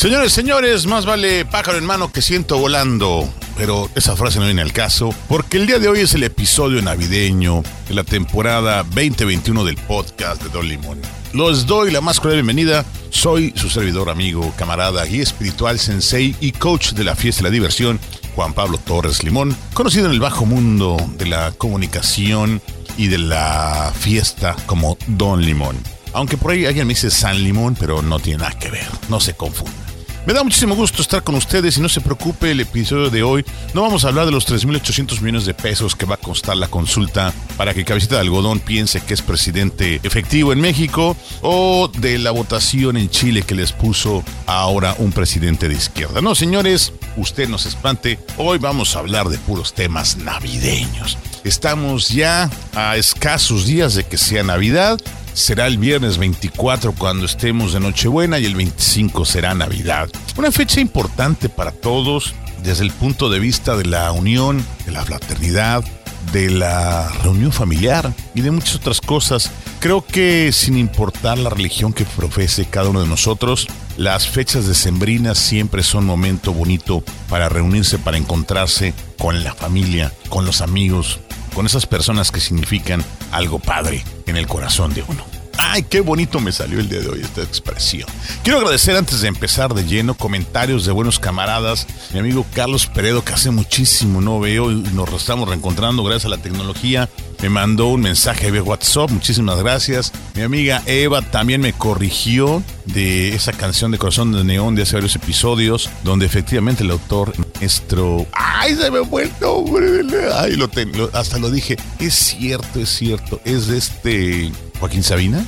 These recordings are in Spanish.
Señores, señores, más vale pájaro en mano que ciento volando. Pero esa frase no viene al caso, porque el día de hoy es el episodio navideño de la temporada 2021 del podcast de Don Limón. Los doy la más cordial bienvenida. Soy su servidor, amigo, camarada, guía espiritual, sensei y coach de la fiesta y la diversión, Juan Pablo Torres Limón, conocido en el bajo mundo de la comunicación y de la fiesta como Don Limón. Aunque por ahí alguien me dice San Limón, pero no tiene nada que ver, no se confunda. Me da muchísimo gusto estar con ustedes y no se preocupe, el episodio de hoy no vamos a hablar de los 3.800 millones de pesos que va a costar la consulta para que Cabecita de Algodón piense que es presidente efectivo en México o de la votación en Chile que les puso ahora un presidente de izquierda. No, señores, usted no se espante, hoy vamos a hablar de puros temas navideños. Estamos ya a escasos días de que sea Navidad será el viernes 24 cuando estemos de Nochebuena y el 25 será Navidad. Una fecha importante para todos desde el punto de vista de la unión, de la fraternidad, de la reunión familiar y de muchas otras cosas. Creo que sin importar la religión que profese cada uno de nosotros, las fechas decembrinas siempre son momento bonito para reunirse, para encontrarse con la familia, con los amigos, con esas personas que significan algo padre en el corazón de uno. Ay, qué bonito me salió el día de hoy esta expresión. Quiero agradecer antes de empezar de lleno comentarios de buenos camaradas. Mi amigo Carlos Peredo, que hace muchísimo no veo y nos estamos reencontrando gracias a la tecnología. Me mandó un mensaje vía WhatsApp, muchísimas gracias. Mi amiga Eva también me corrigió de esa canción de Corazón de Neón de hace varios episodios, donde efectivamente el autor nuestro... ¡Ay, se me fue el nombre! ¡Ay, lo, ten- lo- hasta lo dije! Es cierto, es cierto. Es de este... Joaquín Sabina.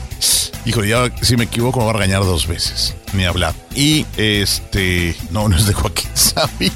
Híjole, ya si me equivoco me va a regañar dos veces. Ni hablar. Y este... No, no es de Joaquín Sabina.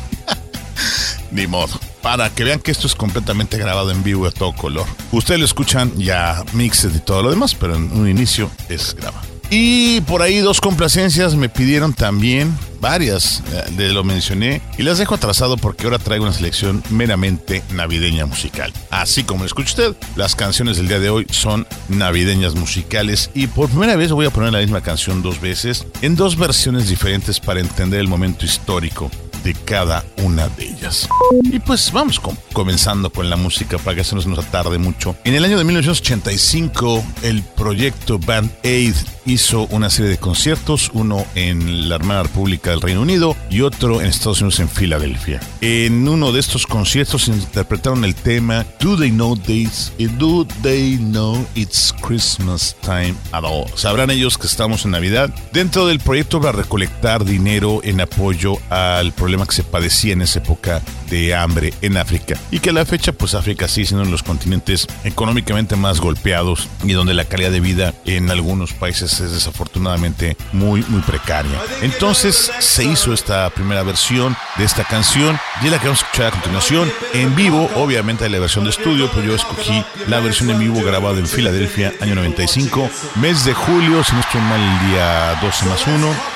Ni modo. Para que vean que esto es completamente grabado en vivo a todo color. Ustedes lo escuchan ya mixed y todo lo demás, pero en un inicio es grabado. Y por ahí dos complacencias me pidieron también, varias, eh, de lo mencioné, y las dejo atrasado porque ahora traigo una selección meramente navideña musical. Así como lo escucha usted, las canciones del día de hoy son navideñas musicales y por primera vez voy a poner la misma canción dos veces, en dos versiones diferentes para entender el momento histórico de cada una de ellas. Y pues vamos com- comenzando con la música para que se nos, nos atarde mucho. En el año de 1985, el proyecto Band Aid hizo una serie de conciertos, uno en la hermana República del Reino Unido y otro en Estados Unidos en Filadelfia. En uno de estos conciertos interpretaron el tema Do They Know This? Do They Know It's Christmas Time at All? Sabrán ellos que estamos en Navidad. Dentro del proyecto para recolectar dinero en apoyo al problema que se padecía en esa época de hambre en África. Y que a la fecha pues África sigue siendo uno de los continentes económicamente más golpeados y donde la calidad de vida en algunos países es desafortunadamente muy muy precaria. Entonces se hizo esta primera versión de esta canción y es la que vamos a escuchar a continuación en vivo, obviamente hay la versión de estudio, pero yo escogí la versión en vivo grabada en Filadelfia, año 95, mes de julio, si no estoy mal el día 12 más 1,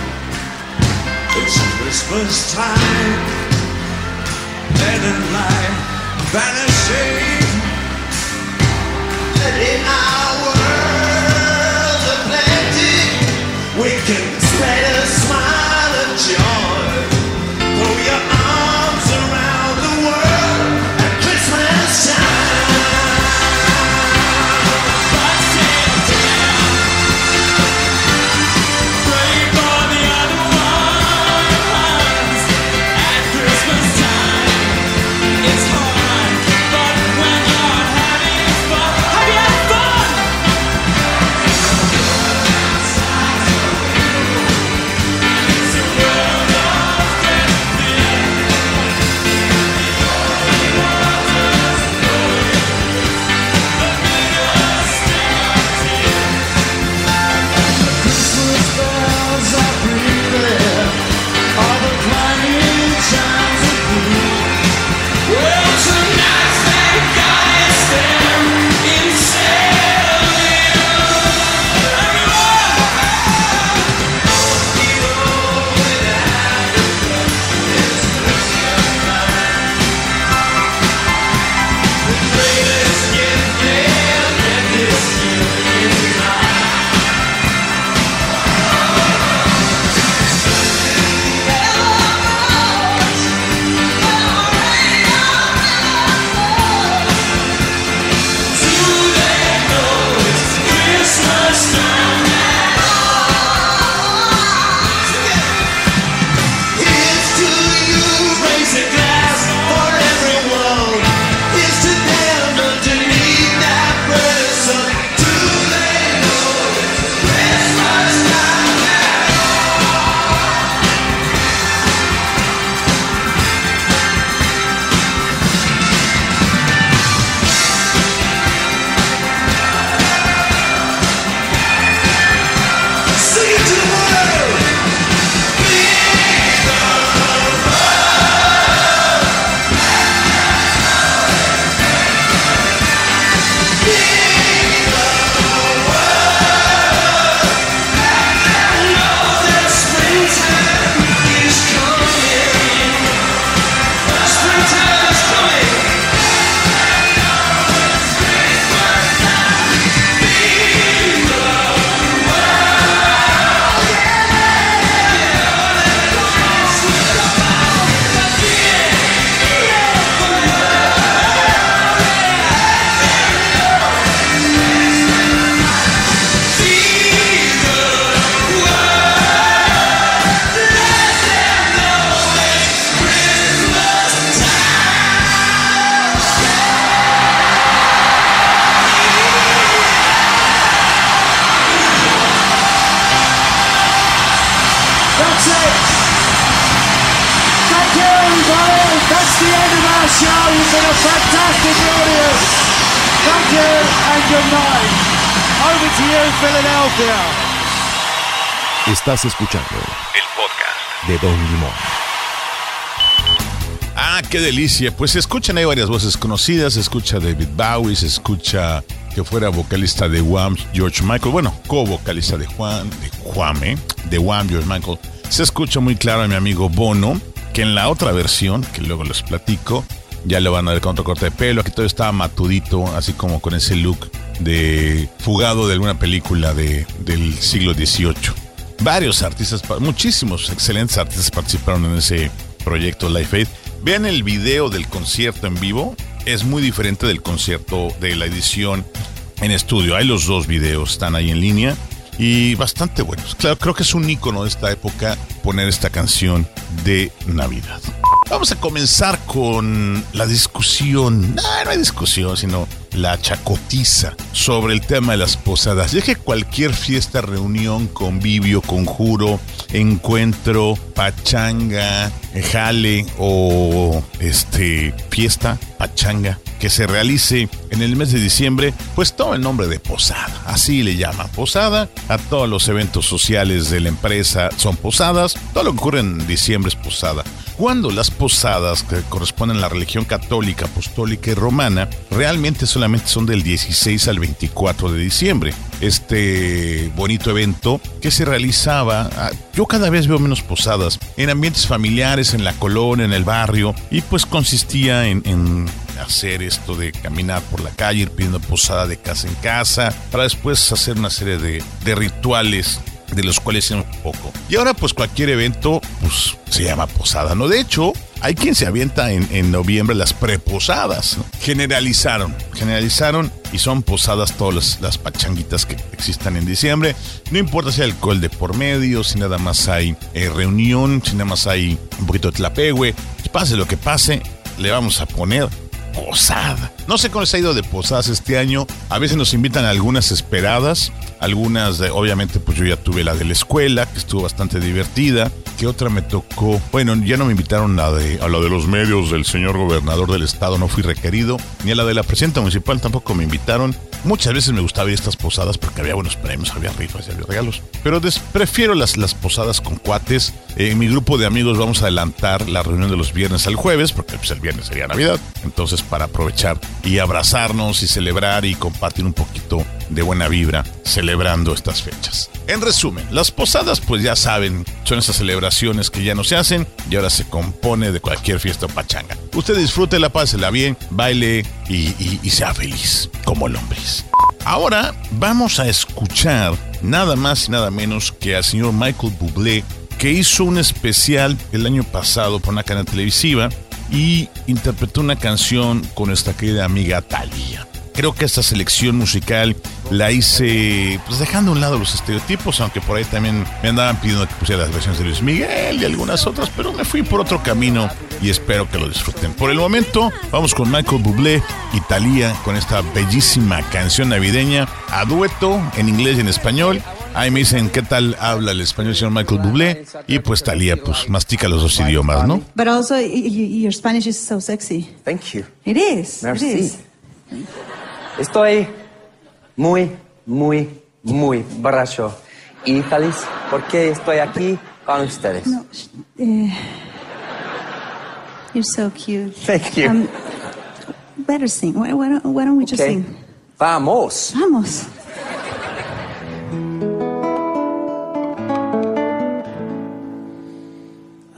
It's Christmas time. Dead and light vanishing. Estás escuchando El podcast de Don Limón. Ah, qué delicia. Pues se escuchan ahí varias voces conocidas. Se escucha David Bowie, se escucha que fuera vocalista de Wham, George Michael. Bueno, co-vocalista de Juan, de Juan, ¿eh? De Wham, George Michael. Se escucha muy claro a mi amigo Bono, que en la otra versión, que luego les platico, ya lo van a ver con otro corte de pelo. Aquí todo estaba matudito, así como con ese look de fugado de alguna película de, del siglo XVIII. Varios artistas, muchísimos excelentes artistas participaron en ese proyecto Life Aid. Vean el video del concierto en vivo, es muy diferente del concierto de la edición en estudio. Hay los dos videos, están ahí en línea y bastante buenos. Claro, creo que es un icono de esta época poner esta canción de Navidad. Vamos a comenzar con la discusión, no, no hay discusión, sino la chacotiza sobre el tema de las posadas. Ya que cualquier fiesta, reunión, convivio, conjuro, encuentro, pachanga, jale o este fiesta, pachanga, que se realice en el mes de diciembre, pues toma el nombre de posada. Así le llaman posada. A todos los eventos sociales de la empresa son posadas. Todo lo que ocurre en diciembre es posada. Cuando las posadas que corresponden a la religión católica, apostólica y romana, realmente solamente son del 16 al 24 de diciembre. Este bonito evento que se realizaba, ah, yo cada vez veo menos posadas, en ambientes familiares, en la colonia, en el barrio, y pues consistía en hacer esto de caminar por la calle, ir pidiendo posada de casa en casa, para después hacer una serie de, de rituales de los cuales un poco. Y ahora pues cualquier evento pues se llama posada, ¿no? De hecho, hay quien se avienta en, en noviembre las preposadas. ¿no? Generalizaron, generalizaron y son posadas todas las, las pachanguitas que existan en diciembre. No importa si hay alcohol de por medio, si nada más hay eh, reunión, si nada más hay un poquito de tlapehue. Pase lo que pase, le vamos a poner posada. No sé cómo les ha ido de posadas este año. A veces nos invitan a algunas esperadas. Algunas, obviamente, pues yo ya tuve la de la escuela, que estuvo bastante divertida. ¿Qué otra me tocó? Bueno, ya no me invitaron a, de, a la de los medios del señor gobernador del estado, no fui requerido. Ni a la de la presidenta municipal tampoco me invitaron. Muchas veces me gustaba ir a estas posadas porque había buenos premios, había rifas y había regalos. Pero prefiero las, las posadas con cuates. En mi grupo de amigos vamos a adelantar la reunión de los viernes al jueves, porque pues, el viernes sería Navidad. Entonces, para aprovechar y abrazarnos y celebrar y compartir un poquito de buena vibra celebrando estas fechas. En resumen, las posadas, pues ya saben, son esas celebraciones que ya no se hacen y ahora se compone de cualquier fiesta o pachanga. Usted disfrútela, pásela bien, baile y, sea feliz, como lombriz. Ahora vamos a escuchar nada más y nada menos que al señor Michael Bublé, que hizo un especial el año pasado por una cadena televisiva y interpretó una canción con nuestra querida amiga Thalía. Creo que esta selección musical la hice pues dejando a un lado los estereotipos, aunque por ahí también me andaban pidiendo que pusiera las versiones de Luis Miguel y algunas otras, pero me fui por otro camino y espero que lo disfruten. Por el momento, vamos con Michael Bublé y Thalía con esta bellísima canción navideña a dueto en inglés y en español. Ahí me dicen qué tal habla el español el señor Michael Bublé y pues Thalía pues mastica los dos idiomas, ¿no? But also, your Spanish is so sexy. Thank you. It is. It Merci. is. Estoy muy, muy, muy borracho y feliz porque estoy aquí con ustedes. No, eh, you're so cute. Thank you. Um, better sing. Why, why, don't, why don't we just Okay. sing? Vamos. Vamos.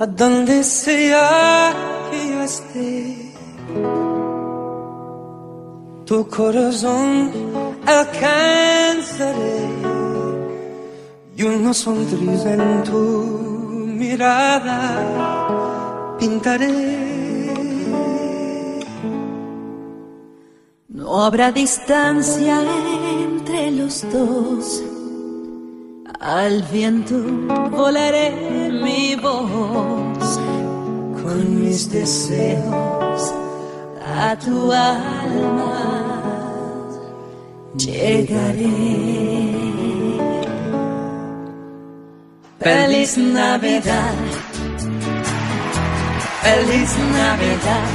A donde sea que yo esté, tu corazón alcanzaré y una sonrisa en tu mirada pintaré. No habrá distancia entre los dos. Al viento volaré mi voz Con mis deseos a tu alma llegaré. Feliz Navidad, feliz Navidad,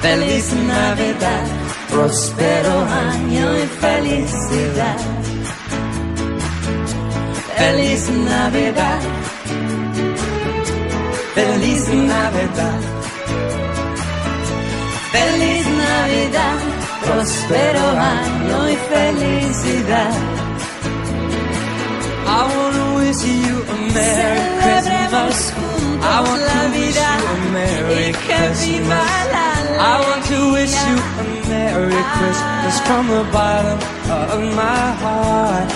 feliz Navidad, próspero año y felicidad. Feliz Navidad. Feliz Navidad. Feliz Navidad. Próspero año y felicidad. I wanna wish you a Merry Christmas. I want to wish you a Merry y que viva Christmas. I want to wish you a Merry Christmas from the bottom of my heart.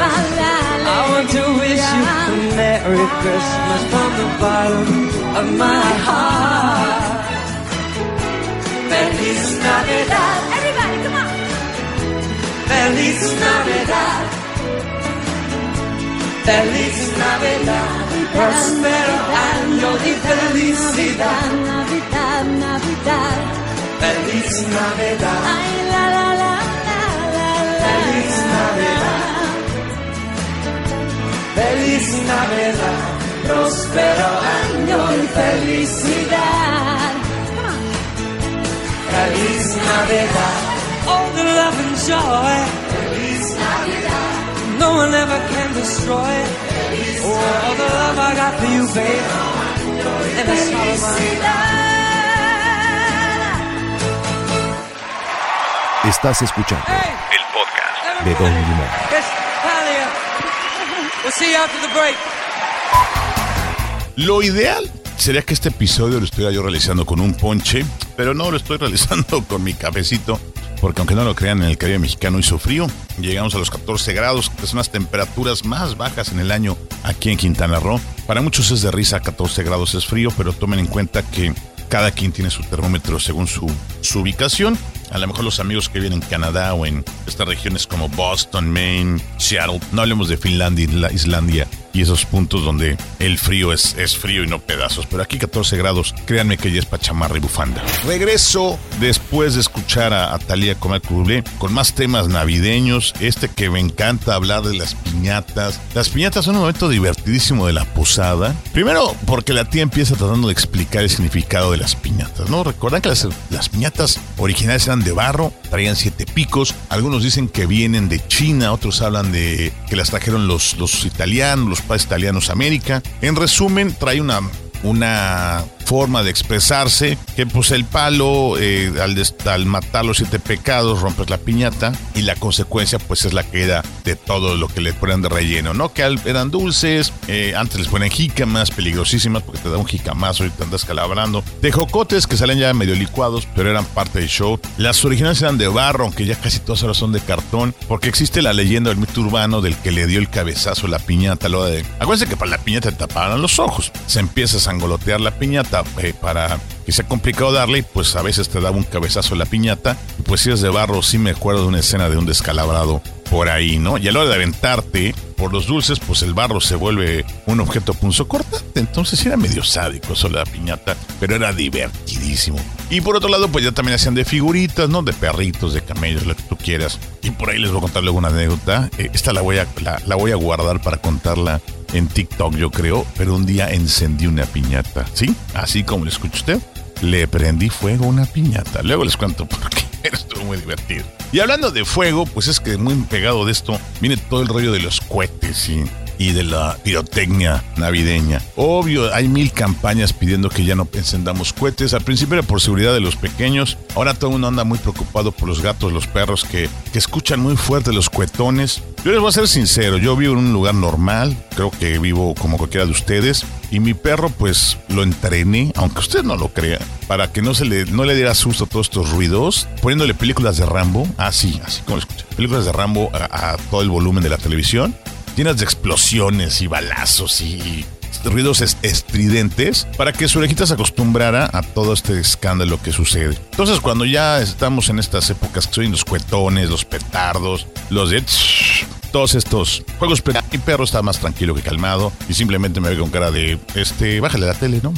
I want to wish you a. Merry Christmas from the bottom of my heart. Feliz Navidad. Everybody, come on. Feliz Navidad. Feliz Navidad. Prospero año y felicidad. Navidad, Navidad. Feliz Navidad. Ay, la, la, la, la, la, la. Feliz Navidad. Feliz Navidad. Próspero año y felicidad. Feliz Navidad. All the love and joy. Feliz Navidad. No one ever can destroy it. Oh, all the love I got for you, babe. And it's all of mine. Estás escuchando Hey, el podcast de. Don Limón. Lo ideal sería que este episodio lo estuviera yo realizando con un ponche, pero no lo estoy realizando con mi cafecito, porque aunque no lo crean, en el Caribe mexicano hizo frío. Llegamos a los 14 grados, que son las temperaturas más bajas en el año aquí en Quintana Roo. Para muchos es de risa, 14 grados es frío, pero tomen en cuenta que cada quien tiene su termómetro según su ubicación. A lo mejor los amigos que viven en Canadá o en estas regiones como Boston, Maine, Seattle, no hablemos de Finlandia, Isla- Islandia y esos puntos donde el frío es, es frío y no pedazos. Pero aquí 14 grados, créanme que ya es pa' chamarra y bufanda. Regreso después de escuchar a, a Talía Comal Curublé con más temas navideños. Este que me encanta hablar de las piñatas. Las piñatas son un momento divertidísimo de la posada. Primero, porque la tía empieza tratando de explicar el significado de las piñatas, ¿no? Recuerdan que las, las piñatas originales eran de barro, traían siete picos. Algunos dicen que vienen de China, otros hablan de que las trajeron los, los italianos, los italianos América. En resumen, trae una una forma de expresarse que pues el palo eh, al, matar los siete pecados rompes la piñata y la consecuencia pues es la queda de todo lo que le ponen de relleno, ¿no? Que eran dulces, eh, antes les ponen jícamas peligrosísimas porque te da un jicamazo y te andas calabrando, tejocotes que salen ya medio licuados pero eran parte del show, las originales eran de barro aunque ya casi todas ahora son de cartón porque existe la leyenda del mito urbano del que le dio el cabezazo la piñata, lo de... Acuérdense que para la piñata te tapaban los ojos, se empieza a sangolotear la piñata eh, para que sea complicado darle, pues a veces te daba un cabezazo a la piñata. Y pues si es de barro, sí me acuerdo de una escena de un descalabrado por ahí, ¿no? Y a la hora de aventarte por los dulces, pues el barro se vuelve un objeto punzocortante. Entonces era medio sádico eso la piñata, pero era divertidísimo. Y por otro lado, pues ya también hacían de figuritas, ¿no? De perritos, de camellos, lo que tú quieras. Y por ahí les voy a contar luego una anécdota. Eh, esta la voy, a, la voy a guardar para contarla en TikTok, yo creo. Pero un día encendí una piñata, ¿sí? Así como lo escucha usted. Le prendí fuego a una piñata. Luego les cuento por qué. Estuvo muy divertido. Y hablando de fuego, pues es que muy pegado de esto viene todo el rollo de los cohetes y, de la pirotecnia navideña. Obvio, hay mil campañas pidiendo que ya no encendamos cohetes. Al principio era por seguridad de los pequeños. Ahora todo el mundo anda muy preocupado por los gatos, los perros que, que escuchan muy fuerte los cuetones. Yo les voy a ser sincero, yo vivo en un lugar normal, creo que vivo como cualquiera de ustedes, y mi perro pues lo entrené, aunque usted no lo crea, para que no se le, no le diera susto a todos estos ruidos, poniéndole películas de Rambo, así, así como lo escucha, películas de Rambo a todo el volumen de la televisión. llenas de explosiones y balazos y ruidos es- estridentes para que su orejita se acostumbrara a todo este escándalo que sucede. Entonces, cuando ya estamos en estas épocas que son los cuetones, los petardos, los de todos estos juegos, mi perro está más tranquilo que calmado y simplemente me ve con cara de, este, bájale la tele, ¿no?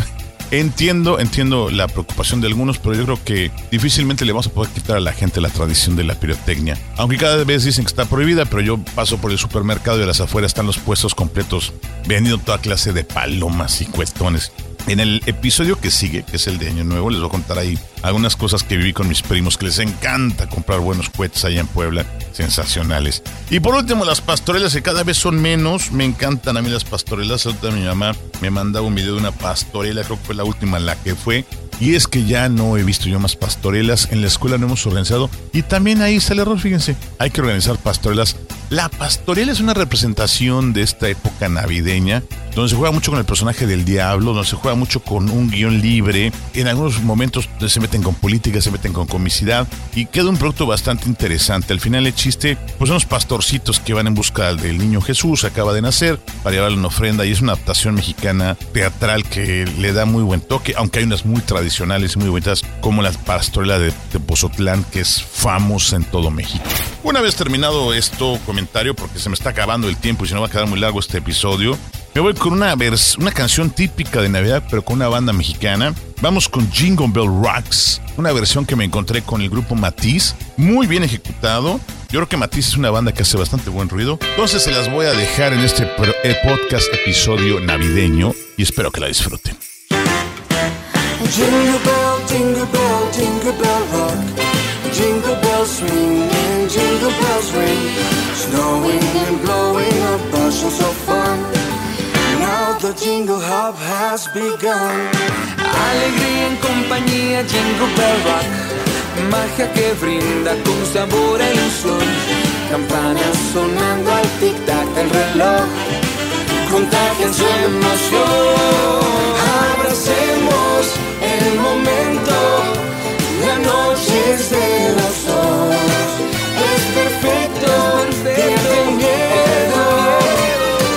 Entiendo, entiendo la preocupación de algunos, pero yo creo que difícilmente le vamos a poder quitar a la gente la tradición de la pirotecnia. Aunque cada vez dicen que está prohibida, pero yo paso por el supermercado y a las afueras están los puestos completos vendiendo toda clase de palomas y cuetones. En el episodio que sigue, que es el de Año Nuevo, les voy a contar ahí algunas cosas que viví con mis primos, que les encanta comprar buenos cohetes allá en Puebla, sensacionales. Y por último, las pastorelas, que cada vez son menos, me encantan a mí las pastorelas. Ahorita mi mamá me mandaba un video de una pastorela, creo que fue la última en la que fue. Y es que ya no he visto yo más pastorelas, en la escuela no hemos organizado. Y también ahí está el error, fíjense, hay que organizar pastorelas. La pastorela es una representación de esta época navideña, donde se juega mucho con el personaje del diablo, donde se juega mucho con un guion libre. En algunos momentos se meten con política, se meten con comicidad y queda un producto bastante interesante. Al final el chiste, pues son unos pastorcitos que van en busca del niño Jesús, acaba de nacer, para llevarle una ofrenda y es una adaptación mexicana teatral que le da muy buen toque, aunque hay unas muy tradicionales y muy bonitas, como la pastorela de Tepozotlán, que es famosa en todo México. Una vez terminado esto, porque se me está acabando el tiempo y si no va a quedar muy largo este episodio, me voy con una, vers una canción típica de Navidad, pero con una banda mexicana. Vamos con Jingle Bell Rocks, una versión que me encontré con el grupo Matiz, muy bien ejecutado. Yo creo que Matiz es una banda que hace bastante buen ruido. Entonces se las voy a dejar en este eh, podcast episodio navideño y espero que la disfruten. Jingle bells swing and jingle bells ring. Snowing and blowing up bushels of fun. Now the jingle hop has begun. Alegría en compañía, jingle bell rock. Magia que brinda con sabor e ilusión. Campanas sonando al tic-tac del reloj. Contagian su emoción. Abracemos el momento. La noche es de los dos. Es perfecto, el miedo.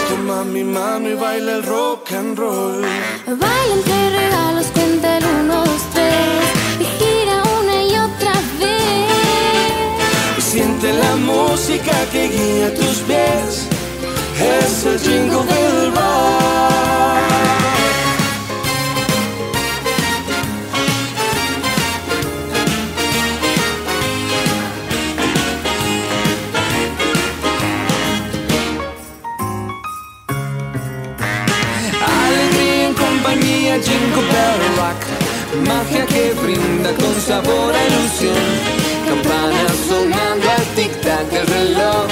Toma mi mano y baila el rock and roll. Baila entre regalos, cuenta el uno, dos, tres y gira una y otra vez. Siente la música que guía tus pies. Es el jingle bell rock. Sabor ilusión. Campanas sonando al tic-tac del reloj.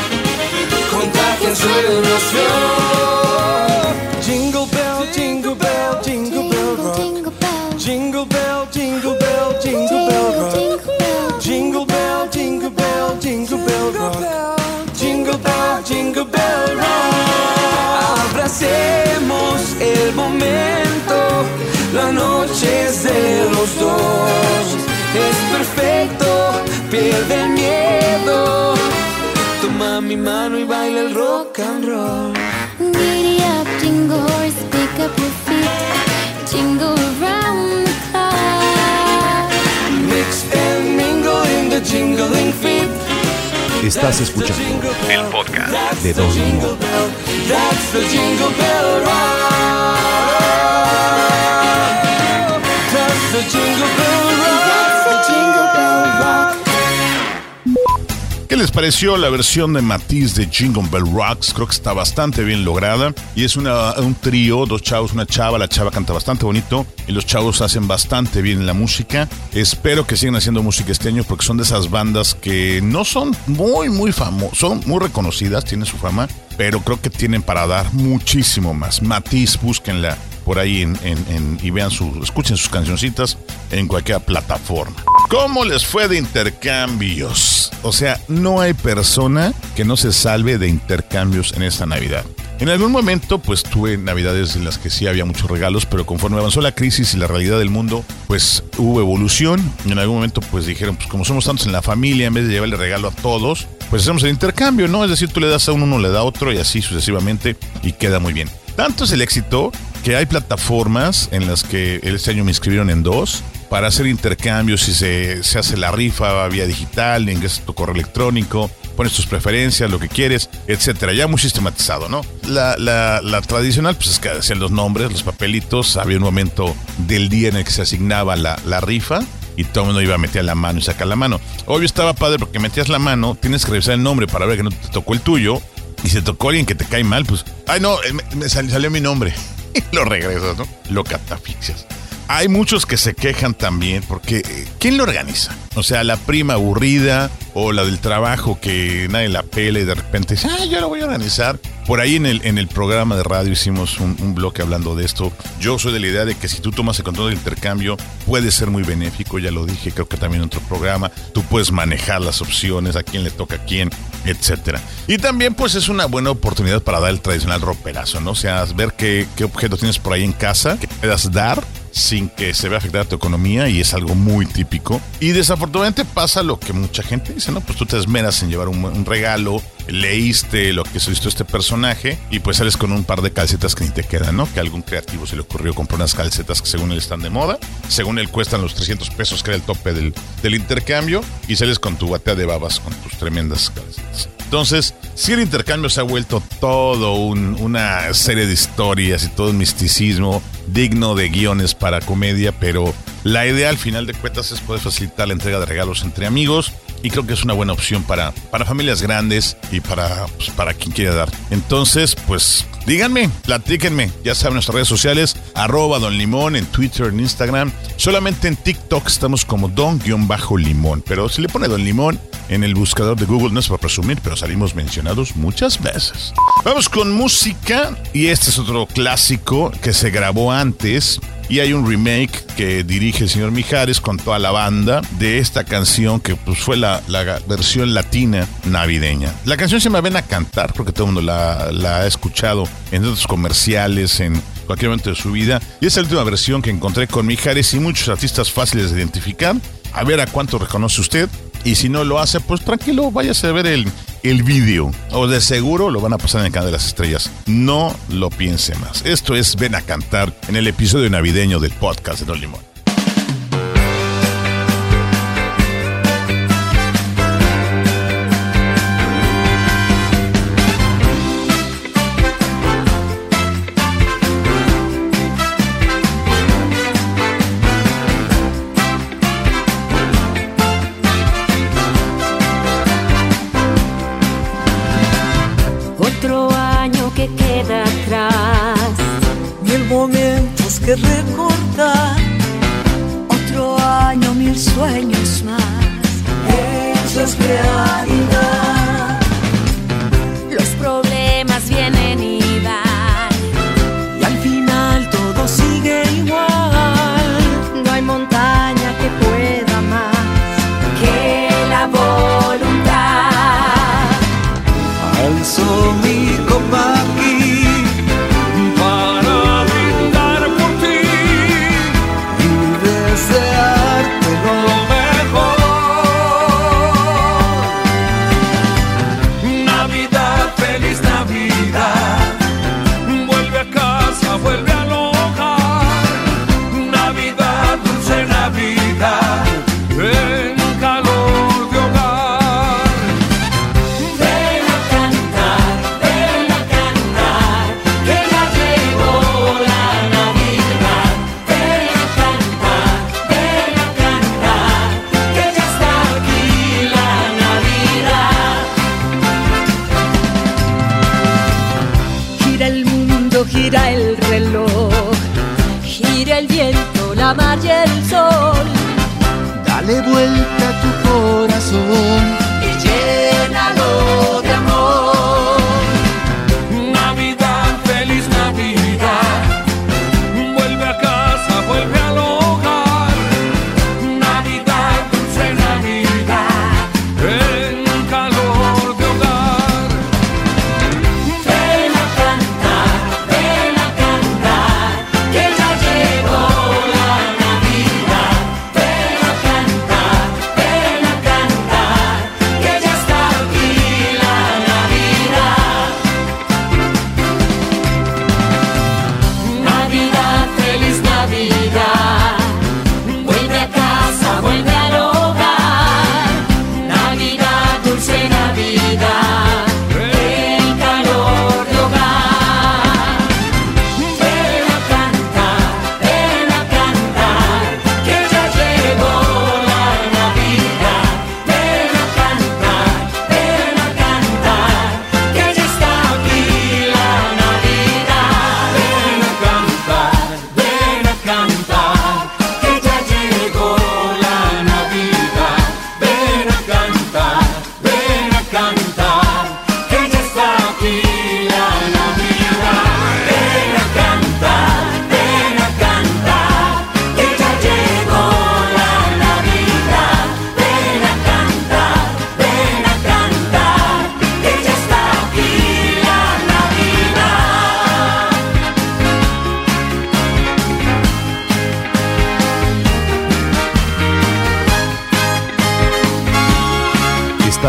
Contagian su emoción. Perfecto, pierde el miedo. Toma mi mano y baila el rock and roll. Giddy up, jingle horse, pick up your feet. Jingle around the clock. Mix and mingle in the jingling feet. Estás escuchando El podcast de Don Limón. That's the jingle bell rock. That's the jingle les pareció la versión de Matiz de Jingle Bell Rocks? Creo que está bastante bien lograda. Y es una, un trío, dos chavos, una chava. La chava canta bastante bonito y los chavos hacen bastante bien la música. Espero que sigan haciendo música este año porque son de esas bandas que no son muy, muy famosas. Son muy reconocidas, tienen su fama, pero creo que tienen para dar muchísimo más. Matiz, búsquenla por ahí en, y vean sus, escuchen sus cancioncitas en cualquier plataforma. ¿Cómo les fue de intercambios? O sea, no hay persona que no se salve de intercambios en esta Navidad. En algún momento, pues tuve navidades en las que sí había muchos regalos, pero conforme avanzó la crisis y la realidad del mundo, pues hubo evolución. En algún momento, pues dijeron, pues como somos tantos en la familia, en vez de llevarle regalo a todos, pues hacemos el intercambio, ¿no? Es decir, tú le das a uno, uno le da a otro y así sucesivamente y queda muy bien. Tanto es el éxito que hay plataformas en las que este año me inscribieron en dos para hacer intercambios y se, se hace la rifa vía digital, ingresas tu correo electrónico, pones tus preferencias, lo que quieres, etcétera. Ya muy sistematizado, ¿no? La, la- tradicional, pues es que hacían los nombres, los papelitos, había un momento del día en el que se asignaba la, la rifa y todo el mundo iba a meter la mano y sacar la mano. Obvio estaba padre porque metías la mano, tienes que revisar el nombre para ver que no te tocó el tuyo. Y si te tocó alguien que te cae mal, pues, ay no, eh, me, me sal- salió mi nombre. Lo regresas, ¿no? Lo catafixias. Hay muchos que se quejan también porque eh, ¿quién lo organiza? O sea, la prima aburrida o la del trabajo que nadie la pela y de repente dice, ah, yo lo voy a organizar. Por ahí en el, en el programa de radio hicimos un, un bloque hablando de esto. Yo soy de la idea de que si tú tomas el control del intercambio puede ser muy benéfico, ya lo dije, creo que también en otro programa. Tú puedes manejar las opciones, a quién le toca a quién, etcétera. Y también pues es una buena oportunidad para dar el tradicional roperazo, ¿no? O sea, ver qué, qué objeto tienes por ahí en casa que puedas dar sin que se vea afectada tu economía y es algo muy típico. Y desafortunadamente pasa lo que mucha gente dice, ¿no? Pues tú te esmeras en llevar un, un regalo, leíste lo que solicitó este personaje y pues sales con un par de calcetas que ni te quedan, ¿no? Que a algún creativo se le ocurrió comprar unas calcetas que según él están de moda, según él cuestan los 300 pesos que era el tope del, del intercambio y sales con tu batea de babas con tus tremendas calcetas. Entonces, si el intercambio se ha vuelto todo un- una serie de historias y todo un misticismo digno de guiones para comedia, pero la idea al final de cuentas es poder facilitar la entrega de regalos entre amigos y creo que es una buena opción para, para familias grandes y para, pues, para quien quiera dar. Entonces, pues díganme, platíquenme, ya saben nuestras redes sociales, arroba Don Limón en Twitter, en Instagram, solamente en TikTok estamos como Don-Limón, pero si le pone Don Limón en el buscador de Google, no es para presumir, pero salimos mencionados muchas veces. Vamos con música. Y este es otro clásico que se grabó antes y hay un remake que dirige el señor Mijares con toda la banda de esta canción que pues, fue la, versión latina navideña. La canción se llama Ven a cantar, creo que todo el mundo la, la ha escuchado en otros comerciales, en cualquier momento de su vida. Y es la última versión que encontré con Mijares y muchos artistas fáciles de identificar. A ver a cuánto reconoce usted. Y si no lo hace, pues tranquilo, váyase a ver el, el vídeo. O de seguro lo van a pasar en el canal de las estrellas. No lo piense más. Esto es Ven a cantar en el episodio navideño del podcast de Don Limón.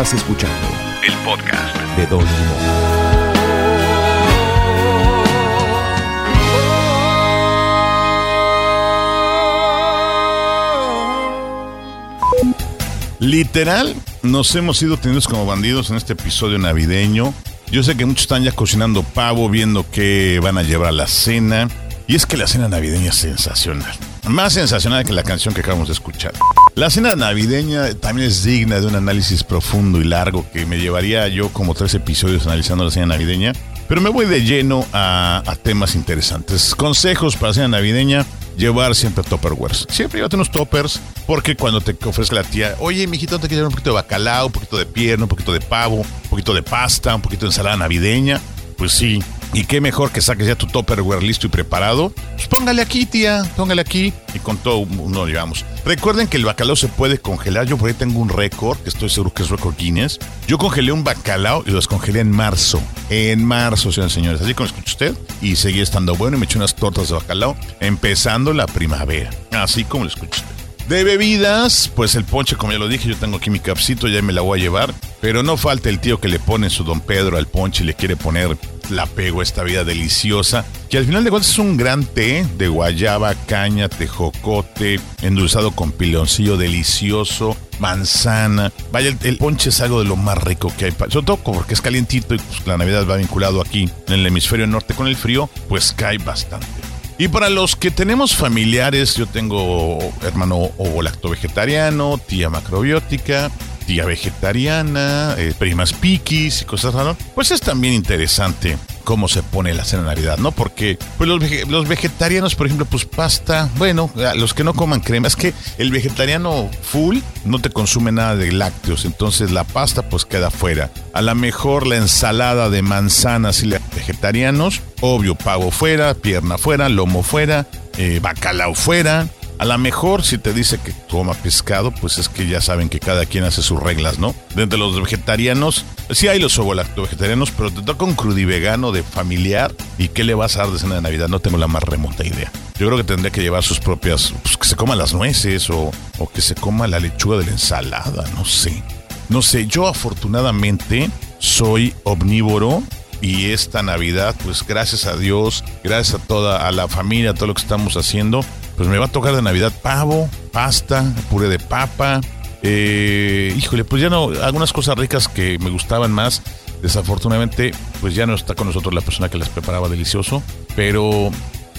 Estás escuchando El podcast. de Don Limón. Literal, nos hemos ido tenidos como bandidos en este episodio navideño. Yo sé que muchos están ya cocinando pavo, viendo qué van a llevar a la cena. Y es que la cena navideña es sensacional. Más sensacional que la canción que acabamos de escuchar. La cena navideña también es digna de un análisis profundo y largo que me llevaría yo como tres episodios analizando la cena navideña. Pero me voy de lleno a, temas interesantes. Consejos para cena navideña. Llevar siempre topperwares. Siempre llévate unos toppers porque cuando te ofrezca la tía, oye, mijito, te quiero un poquito de bacalao, un poquito de pierna, un poquito de pavo, un poquito de pasta, un poquito de ensalada navideña. Pues sí. Y qué mejor que saques ya tu topperware listo y preparado. Pues póngale aquí, tía, póngale aquí. Y con todo uno llevamos. Recuerden que el bacalao se puede congelar. Yo por ahí tengo un récord, que estoy seguro que es récord Guinness. Yo congelé un bacalao y lo descongelé en marzo. En marzo, señores y señores. Así como escucha usted. Y seguí estando bueno y me eché unas tortas de bacalao empezando la primavera. Así como lo escucha usted. De bebidas, pues el ponche, como ya lo dije, yo tengo aquí mi capsito, ya me la voy a llevar. Pero no falta el tío que le pone su don Pedro al ponche y le quiere poner la pego a esta vida deliciosa. Que al final de cuentas es un gran té de guayaba, caña, tejocote, endulzado con piloncillo delicioso, manzana. Vaya, el, ponche es algo de lo más rico que hay. Sobre todo porque es calientito y pues, la Navidad va vinculado aquí en el hemisferio norte con el frío, pues cae bastante. Y para los que tenemos familiares, yo tengo hermano o lacto vegetariano, tía macrobiótica, tía vegetariana, eh, primas piquis y cosas raras, pues es también interesante cómo se pone la cena de Navidad, ¿no? Porque pues los, vege- los vegetarianos, por ejemplo, pues pasta, bueno, los que no coman crema, es que el vegetariano full no te consume nada de lácteos, entonces la pasta pues queda fuera. A lo mejor la ensalada de manzanas y vegetarianos, obvio, pavo fuera, pierna fuera, lomo fuera, eh, bacalao fuera. A lo mejor si te dice que toma pescado, pues es que ya saben que cada quien hace sus reglas, ¿no? De los vegetarianos, sí hay los vegetarianos, pero te toca un crudivegano de familiar y ¿qué le vas a dar de cena de Navidad? No tengo la más remota idea. Yo creo que tendría que llevar sus propias, pues que se coma las nueces o, o que se coma la lechuga de la ensalada, no sé. No sé, yo afortunadamente soy omnívoro y esta Navidad, pues gracias a Dios, gracias a toda a la familia, a todo lo que estamos haciendo, pues me va a tocar de Navidad pavo, pasta, puré de papa. eh, híjole, pues ya no, algunas cosas ricas que me gustaban más. Desafortunadamente, pues ya no está con nosotros la persona que las preparaba delicioso, pero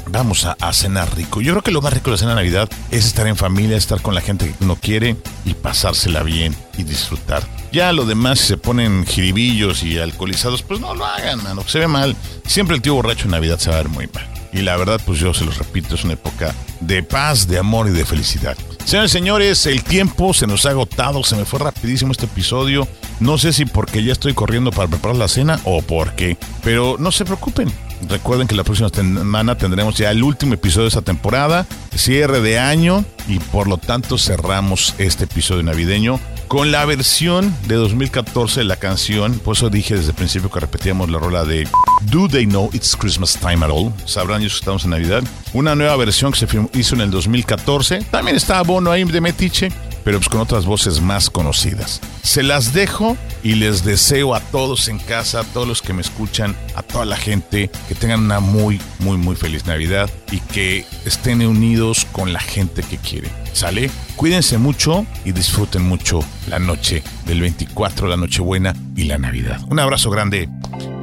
vamos a, cenar rico. Yo creo que lo más rico de la cena de Navidad es estar en familia, estar con la gente que uno quiere y pasársela bien y disfrutar. Ya lo demás, si se ponen jiribillos y alcoholizados, pues no lo hagan, mano. Se ve mal. Siempre el tío borracho en Navidad se va a ver muy mal. Y la verdad, pues yo se los repito, es una época de paz, de amor y de felicidad. Señores señores, el tiempo se nos ha agotado, se me fue rapidísimo este episodio. No sé si porque ya estoy corriendo para preparar la cena o por qué, pero no se preocupen. Recuerden que la próxima semana tendremos ya el último episodio de esta temporada, cierre de año y por lo tanto cerramos este episodio navideño con la versión de 2014 de la canción. Por eso dije desde el principio que repetíamos la rola de Do They Know It's Christmas Time at All. Sabrán ellos que estamos en Navidad. Una nueva versión que se hizo en el 2014. También está Bono ahí de Metiche pero pues con otras voces más conocidas. Se las dejo y les deseo a todos en casa, a todos los que me escuchan, a toda la gente, que tengan una muy, muy, muy feliz Navidad y que estén unidos con la gente que quieren. ¿Sale? Cuídense mucho y disfruten mucho la noche del 24, la Nochebuena y la Navidad. Un abrazo grande.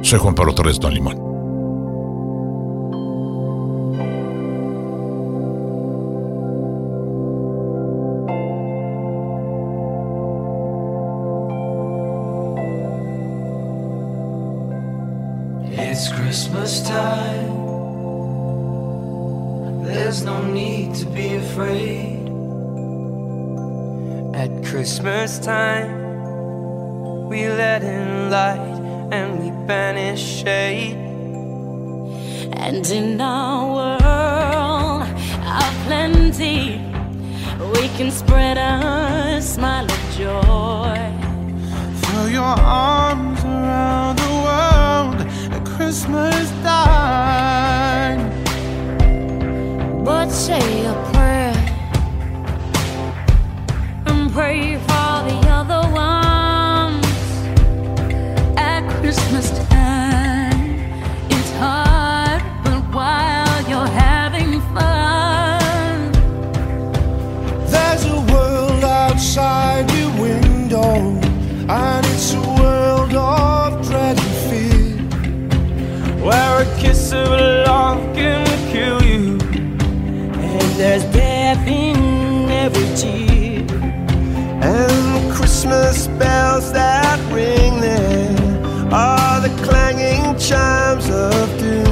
Soy Juan Pablo Torres Don Limón. It's Christmas time. There's no need to be afraid. At Christmas time, we let in light and we banish shade. And in our world of plenty, we can spread a smile of joy. Throw your arms around the world at Christmas time. But say Christmas bells that ring there are the clanging chimes of doom.